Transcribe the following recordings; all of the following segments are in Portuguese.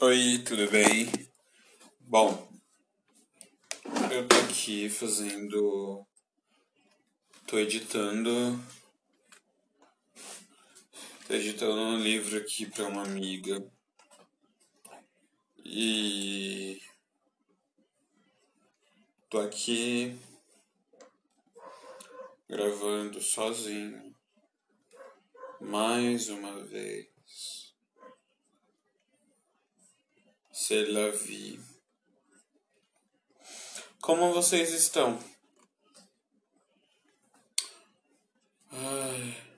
Oi, tudo bem? Bom, eu tô aqui fazendo. tô editando. tô editando um livro aqui pra uma amiga. E. tô aqui gravando sozinho mais uma vez. C'est la vie. Como vocês estão? Ai.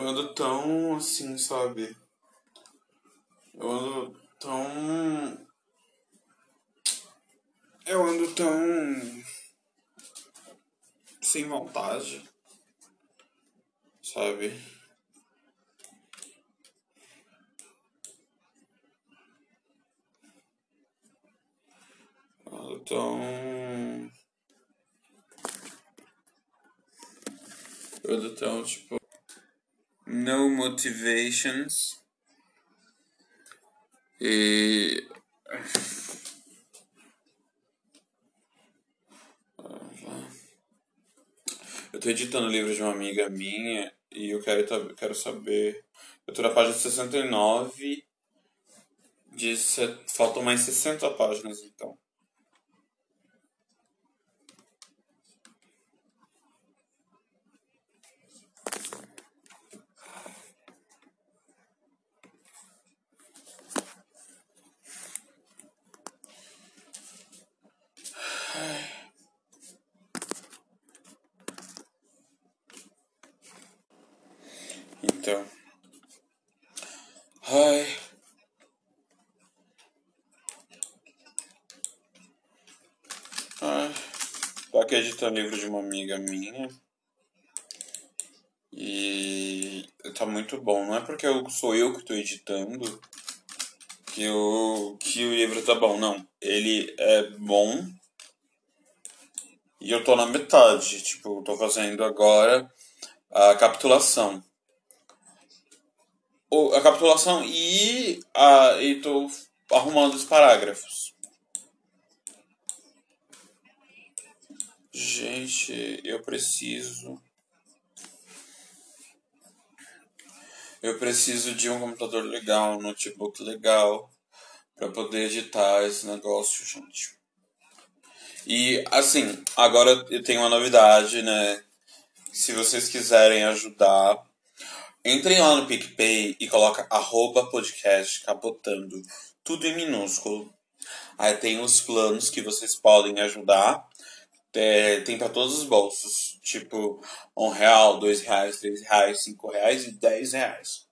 Eu ando tão assim, sabe? Eu ando tão. Eu ando tão. sem vontade. Sabe? Eu ando tão. Eu ando tão, tipo no motivations e eu tô editando o livro de uma amiga minha e eu quero, quero saber. Eu tô na página 69. De, faltam mais 60 páginas então. Então. Ai. Ai. Tô aqui editando livro de uma amiga minha. E tá muito bom. Não é porque eu, sou eu que tô editando que o, que o livro tá bom, não. Ele é bom. E eu tô na metade. Tipo, tô fazendo agora a capitulação a capitulação e a, e tô arrumando os parágrafos. Gente, eu preciso. Eu preciso de um computador legal, um notebook legal para poder editar esse negócio, gente. E assim, agora eu tenho uma novidade, né? Se vocês quiserem ajudar Entrem lá no PicPay e coloca arroba podcast capotando. Tudo em minúsculo. Aí tem os planos que vocês podem ajudar. É, tem para todos os bolsos. Tipo, um real, dois reais, três reais, cinco reais e dez reais.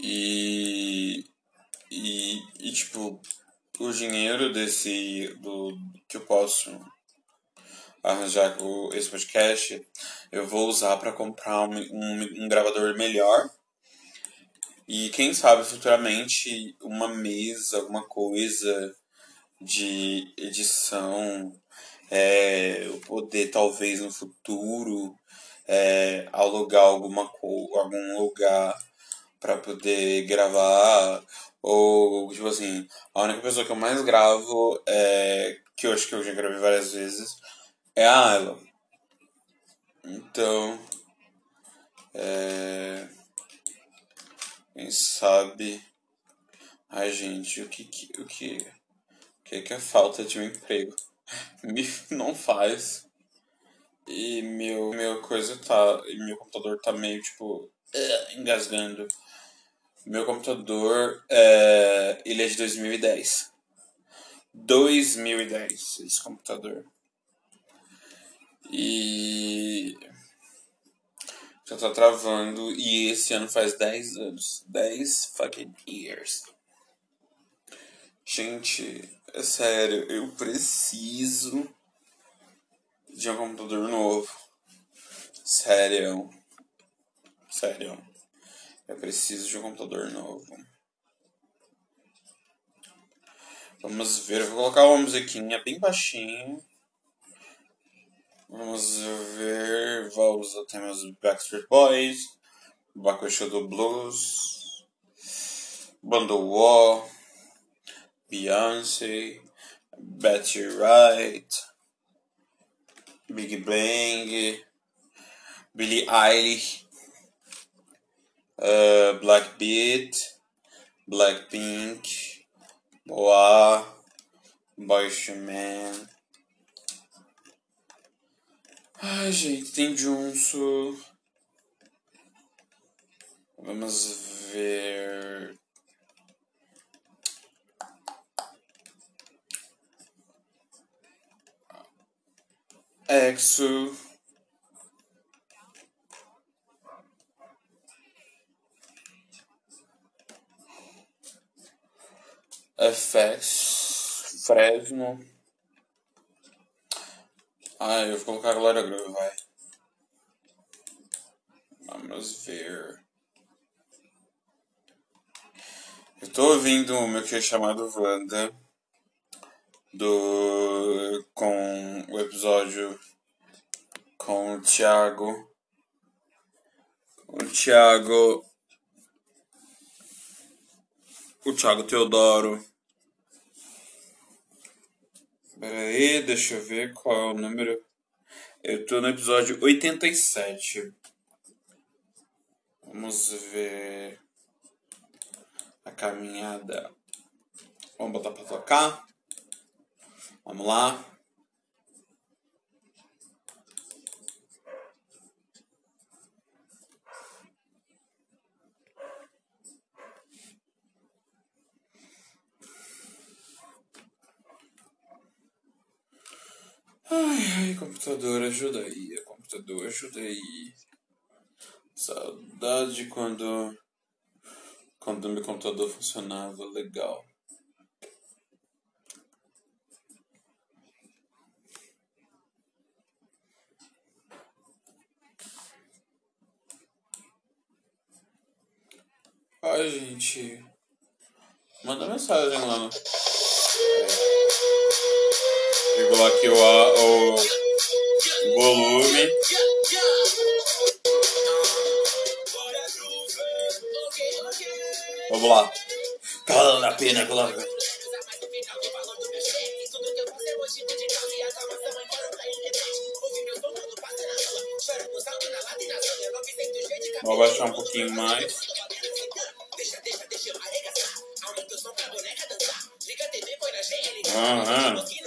E, e, e tipo, o dinheiro desse do que eu posso arranjar esse podcast, eu vou usar para comprar um, um, um, gravador melhor. E quem sabe futuramente uma mesa, alguma coisa de edição, é, eu poder talvez no futuro é, alugar alguma algum lugar para poder gravar ou tipo assim a única pessoa que eu mais gravo é que eu acho que eu já gravei várias vezes é a Ayla. Então, é... quem sabe, ai gente, o que o que o que, que a falta de um emprego me não faz e meu meu coisa tá e meu computador tá meio tipo uh, engasgando. Meu computador é, ele é de 2010. 2010 esse computador. E já tá travando e esse ano faz 10 anos. 10 fucking years. Gente, é sério, eu preciso de um computador novo. Sério. Sério. Eu preciso de um computador novo. Vamos ver, eu vou colocar uma musiquinha bem baixinho. Vamos ver, vamos temos Backstreet Boys, Baco do Blues, Bundle Wall, Beyoncé, Betty Wright, Big Bang, Billie Eilish, uh, Black Beat, Blackpink, Boa, Man. Ai, gente, tem Junso. Vamos ver. Exo. FX, Fresno. Ah, eu vou colocar a Glória Groove, vai. Vamos ver. Eu tô ouvindo o meu que é chamado Wanda. Do. com o episódio com o Thiago. O Thiago. O Thiago Teodoro. Pera aí, deixa eu ver qual é o número. Eu tô no episódio 87. Vamos ver a caminhada. Vamos botar pra tocar. Vamos lá. Ai, ai, computador, ajuda aí. Computador, ajuda aí. Saudade quando. Quando meu computador funcionava legal. Ai, gente. Manda mensagem lá no. Regular aqui o, o, volume. Vamos lá. Calando a pena, coloca. Vou abaixar um pouquinho mais. Aham. Então.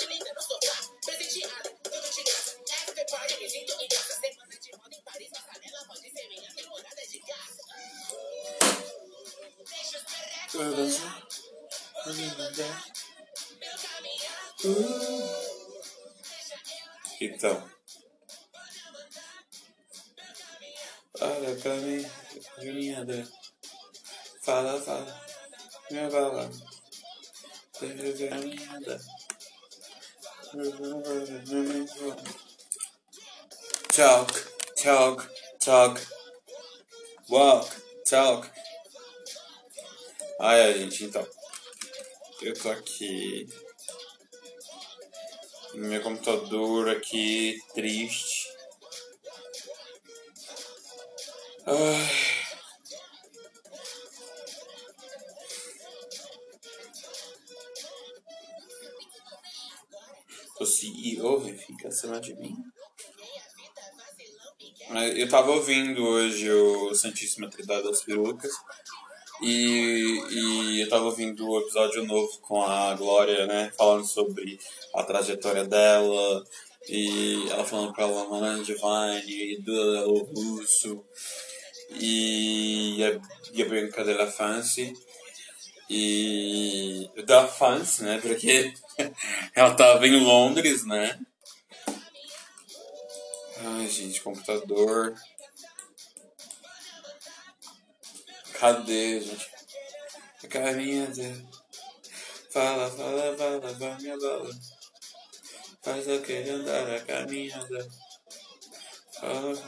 Talk, talk, talk. Walk, talk. Ai, gente, então. Eu tô aqui no meu computador aqui, triste. Ai. O CEO fica acima de mim. Eu tava ouvindo hoje o Santíssima Trindade das Perucas. E, e eu tava ouvindo o episódio novo com a Glória, né? Falando sobre a trajetória dela. E ela falando pra ela Mana Divine, do Russo. E a, e a brincadeira Fancy. E da Fancy, né? Porque ela tava em Londres, né? Ai, gente, computador. Cadê, gente? A carinha dela. Fala, fala, fala, vai minha bala. Faz aquele andar a caminhada. Talk,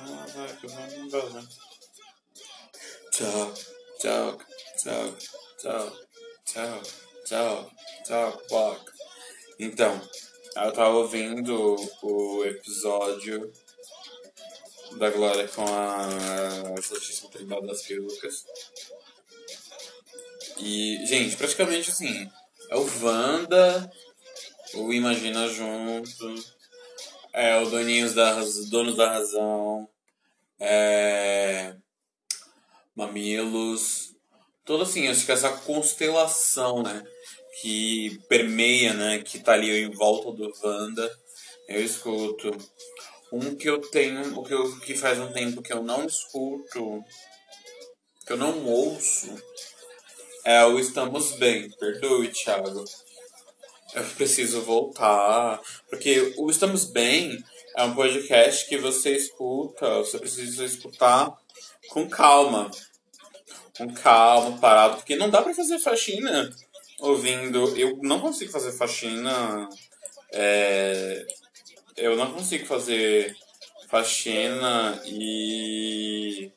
talk, talk, talk, talk, talk, talk, talk. Então, eu tava ouvindo o episódio da Glória com a Santíssima Trindade das Perucas. E, gente, praticamente assim, é o Wanda, o Imagina Junto, é o Doninhos da Donos da Razão, é, Mamilos, todo assim, acho que essa constelação, né, que permeia, né, que tá ali em volta do Wanda, eu escuto. Um que eu tenho, o que, que faz um tempo que eu não escuto, que eu não ouço, é o Estamos Bem. Perdoe, Thiago. Eu preciso voltar. Porque o Estamos Bem é um podcast que você escuta, você precisa escutar com calma. Com calma, parado. Porque não dá pra fazer faxina ouvindo. Eu não consigo fazer faxina. É, eu não consigo fazer faxina e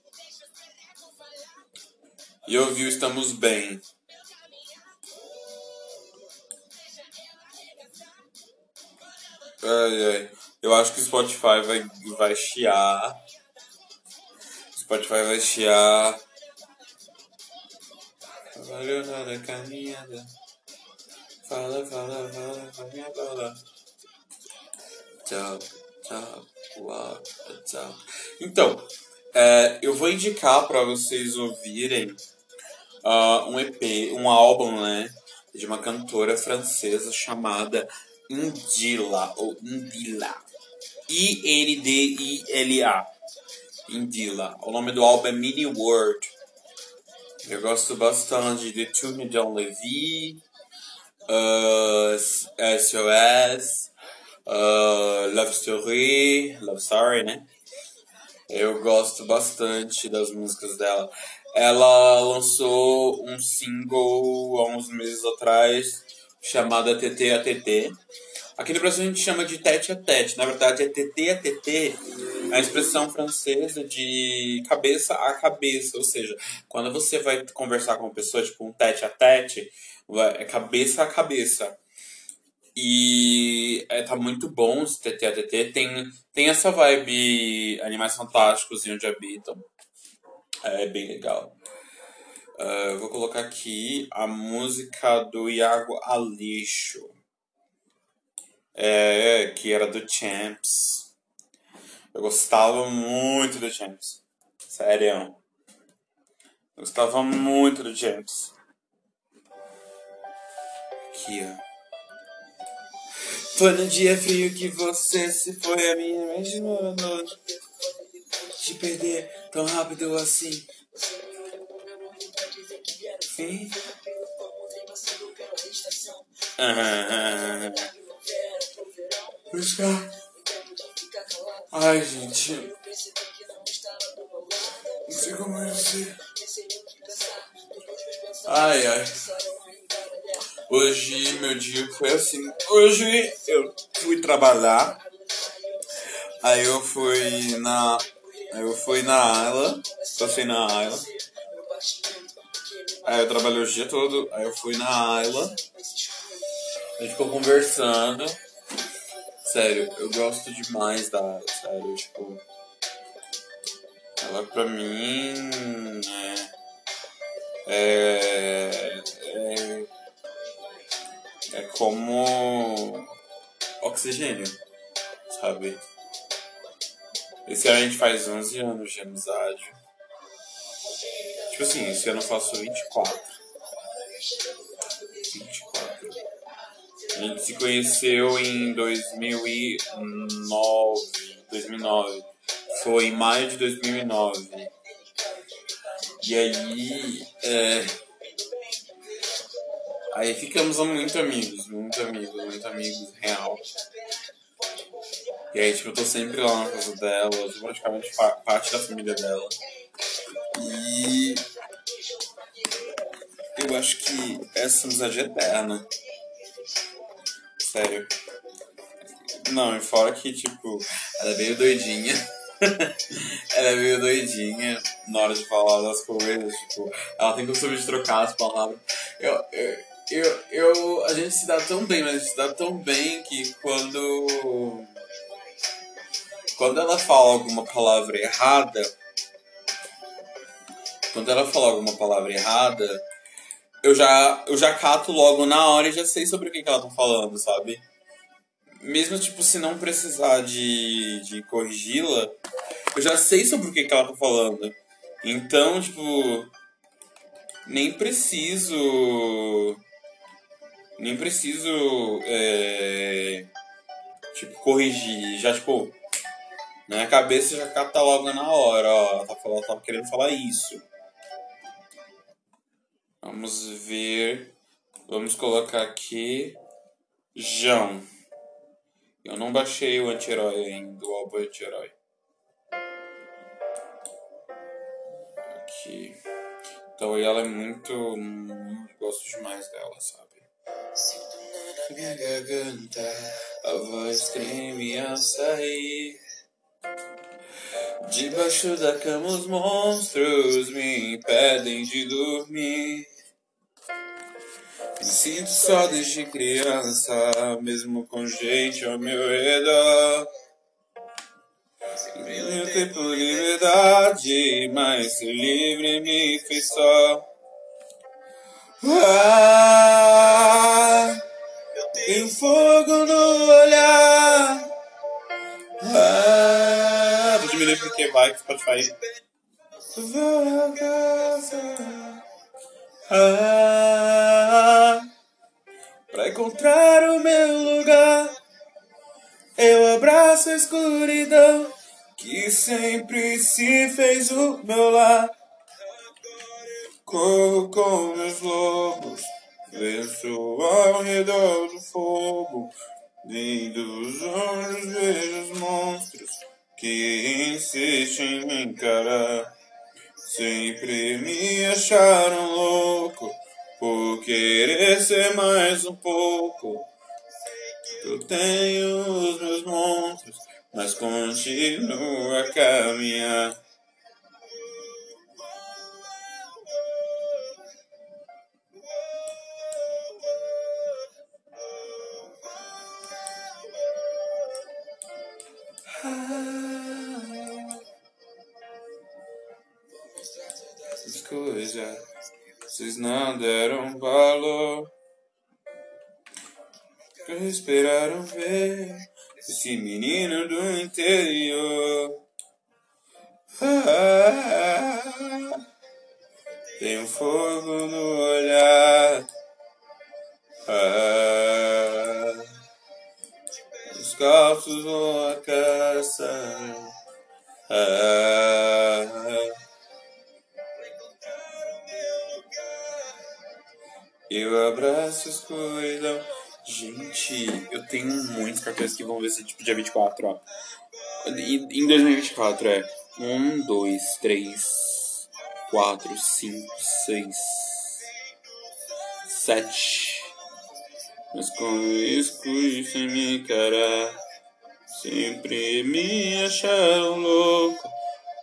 e ouviu Estamos Bem. Ai, ai. Eu acho que o Spotify vai, vai chiar. Spotify vai chiar. Valeu na caminhada. Fala, fala, fala, fala. Então, é, eu vou indicar para vocês ouvirem uh, um EP, um álbum, né? De uma cantora francesa chamada Indila, ou Indila. I-N-D-I-L-A. Indila. O nome do álbum é Mini World. Eu gosto bastante de Tune Don Levy, uh, SOS, uh, Love Story, Love Story, né? Eu gosto bastante das músicas dela. Ela lançou um single há uns meses atrás chamada TT a TT. Aqui no Brasil a gente chama de tete a tete. Na verdade é TT a TT, é a expressão francesa de cabeça a cabeça. Ou seja, quando você vai conversar com uma pessoa, tipo um tete a tete, é cabeça a cabeça. E é, tá muito bom esse TT a TT. Tem, tem essa vibe Animais Fantásticos e Onde Habitam. É bem legal. Uh, vou colocar aqui a música do Iago Alixo. É, que era do Champs. Eu gostava muito do Champs. Sério. Eu gostava muito do Champs. Aqui, ó. Foi no dia frio que você se foi a minha mesma noite. Te perder tão rápido assim. Sim. Ah, buscar. Ai, gente. Não sei como dizer. Ai, ai. Hoje meu dia foi assim. Hoje eu fui trabalhar. Aí eu fui na. Eu fui na Ayla. Passei na Ayla. Aí eu trabalhei o dia todo. Aí eu fui na Ayla. A gente ficou conversando. Sério, eu gosto demais da Ayla. Sério, tipo. Ela pra mim. É. É. é é como oxigênio, sabe? Esse ano a gente faz 11 anos de amizade. Tipo assim, esse ano eu faço 24. 24. A gente se conheceu em 2009. 2009. Foi em maio de 2009. E aí, é, Aí ficamos muito amigos, muito amigos, muito amigos, real. E aí, tipo, eu tô sempre lá na casa dela, eu sou praticamente parte da família dela. E eu acho que essa amizade é eterna. Sério. Não, e fora que, tipo, ela é meio doidinha. ela é meio doidinha na hora de falar das coisas, tipo, ela tem costume de trocar as palavras. Eu, eu, eu, eu, a gente se dá tão bem, mas a gente se dá tão bem que quando. Quando ela fala alguma palavra errada. Quando ela fala alguma palavra errada, eu já, eu já cato logo na hora e já sei sobre o que, que ela tá falando, sabe? Mesmo, tipo, se não precisar de, de corrigi-la, eu já sei sobre o que, que ela tá falando. Então, tipo, nem preciso. Nem preciso. É, tipo, corrigir. Já, tipo, na minha cabeça já cata logo na hora, ó. Tá, ela tá querendo falar isso. Vamos ver. Vamos colocar aqui. João. Eu não baixei o anti-herói ainda, o álbum anti-herói. Aqui. Então ela é muito. Gosto demais dela, sabe? Sinto na minha garganta, a voz treme a sair. Debaixo da cama os monstros me impedem de dormir. Me sinto só desde criança, mesmo com gente ao meu redor. Tenho tempo liberdade, mas ser livre me fez só. Ah, eu tenho fogo no olhar. Ah, vou diminuir porque vai, Spotify. Vou a casa. Ah, pra encontrar o meu lugar, eu abraço a escuridão que sempre se fez o meu lar. Corro com meus lobos, venço ao redor do fogo. Lindo os olhos, vejo os monstros que insistem em me encarar. Sempre me acharam louco por querer ser mais um pouco. Eu tenho os meus monstros, mas continuo a caminhar. Valor. Esperaram ver esse menino do interior. Ah, tem um fogo no olhar. Ah, os calços vão a caça. Ah, Eu abraço a escuridão. Gente, eu tenho muitos cartões que vão ver se tipo dia 24, ó. Em 2024 é 1, 2, 3, 4, 5, 6, 7. Mas com isso, isso em minha cara, sempre me acharam louco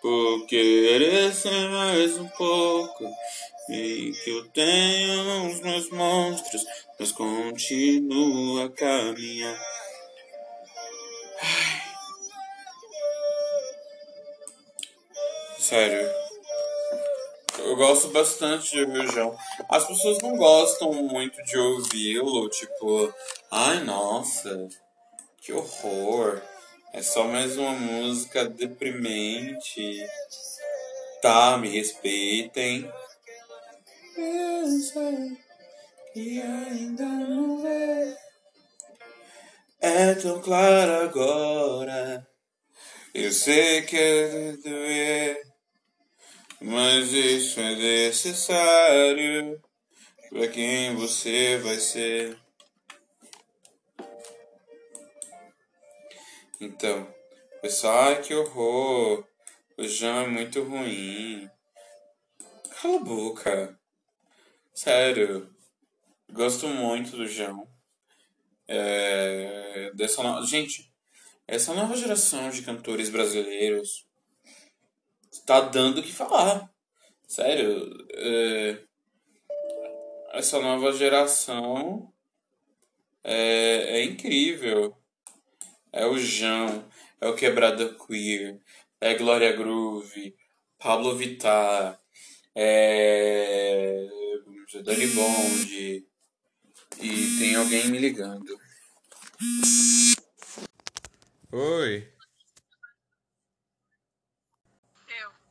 por querer ser mais um pouco. E que eu tenho os meus monstros, mas continuo a caminhar. Ai. Sério. Eu gosto bastante de ouvir o João. As pessoas não gostam muito de ouvi-lo, tipo, ai nossa, que horror. É só mais uma música deprimente. Tá, me respeitem pensa que ainda não vê. É tão claro agora. Eu sei que é doer, mas isso é necessário para quem você vai ser. Então, pessoal, ai que horror! O João é muito ruim. Cala a boca. Sério, gosto muito do João. É, dessa no... Gente, essa nova geração de cantores brasileiros tá dando o que falar. Sério, é, essa nova geração é, é incrível. É o João, é o Quebrada Queer, é Glória Groove, Pablo Vittar, é Dani Bond e tem alguém me ligando. Oi.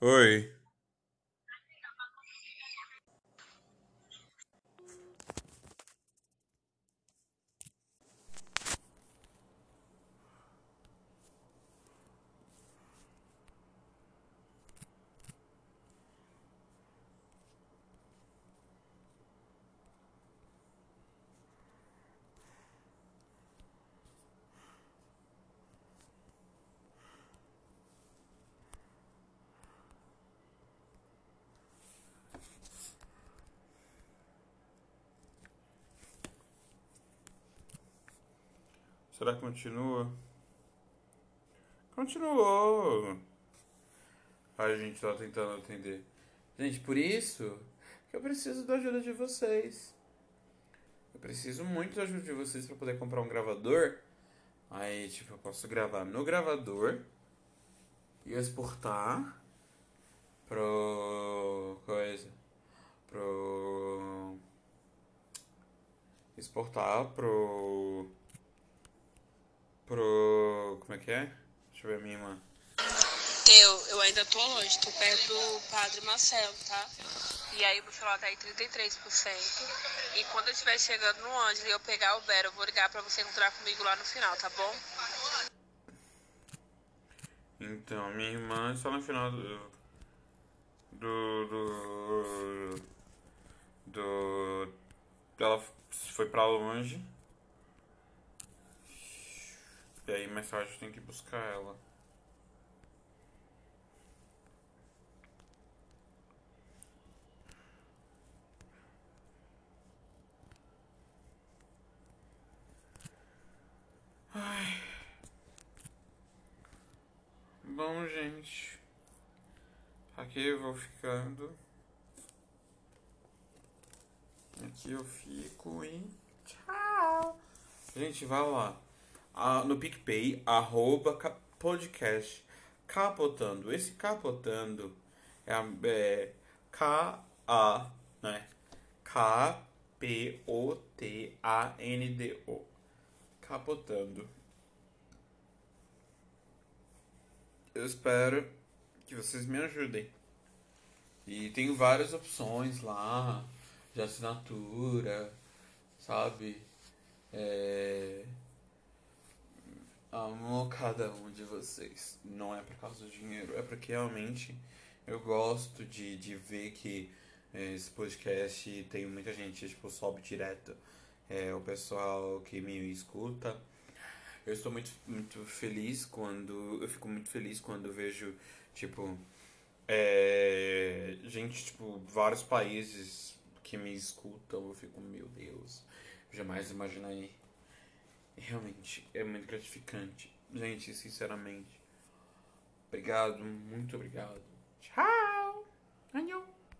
Eu. Oi. Será que continua? Continuou. A gente tá tentando atender. Gente, por isso que eu preciso da ajuda de vocês. Eu preciso muito da ajuda de vocês para poder comprar um gravador. Aí, tipo, eu posso gravar no gravador e exportar pro coisa pro exportar pro pro. Como é que é? Deixa eu ver a minha irmã. Teu, eu ainda tô longe, tô perto do Padre Marcelo, tá? E aí o celular tá aí 33%. E quando eu estiver chegando no Ângelo e eu pegar o Bero, eu vou ligar pra você encontrar comigo lá no final, tá bom? Então, minha irmã está no final do. Do. Do. do ela foi pra longe. E aí mais tarde eu que buscar ela. Ai. Bom, gente. Aqui eu vou ficando. Aqui eu fico e tchau. Gente, vai lá no PicPay, arroba podcast capotando. Esse capotando é, é K-A, né? K-P-O-T-A-N-D-O. Capotando. Eu espero que vocês me ajudem. E tem várias opções lá de assinatura, sabe? É amo cada um de vocês. Não é por causa do dinheiro, é porque realmente eu gosto de, de ver que é, esse podcast tem muita gente, tipo, sobe direto. É, o pessoal que me escuta. Eu estou muito, muito feliz quando. Eu fico muito feliz quando vejo, tipo. É, gente, tipo, vários países que me escutam. Eu fico, meu Deus, jamais imaginei Realmente é muito gratificante. Gente, sinceramente. Obrigado, muito obrigado. Tchau! Anhão!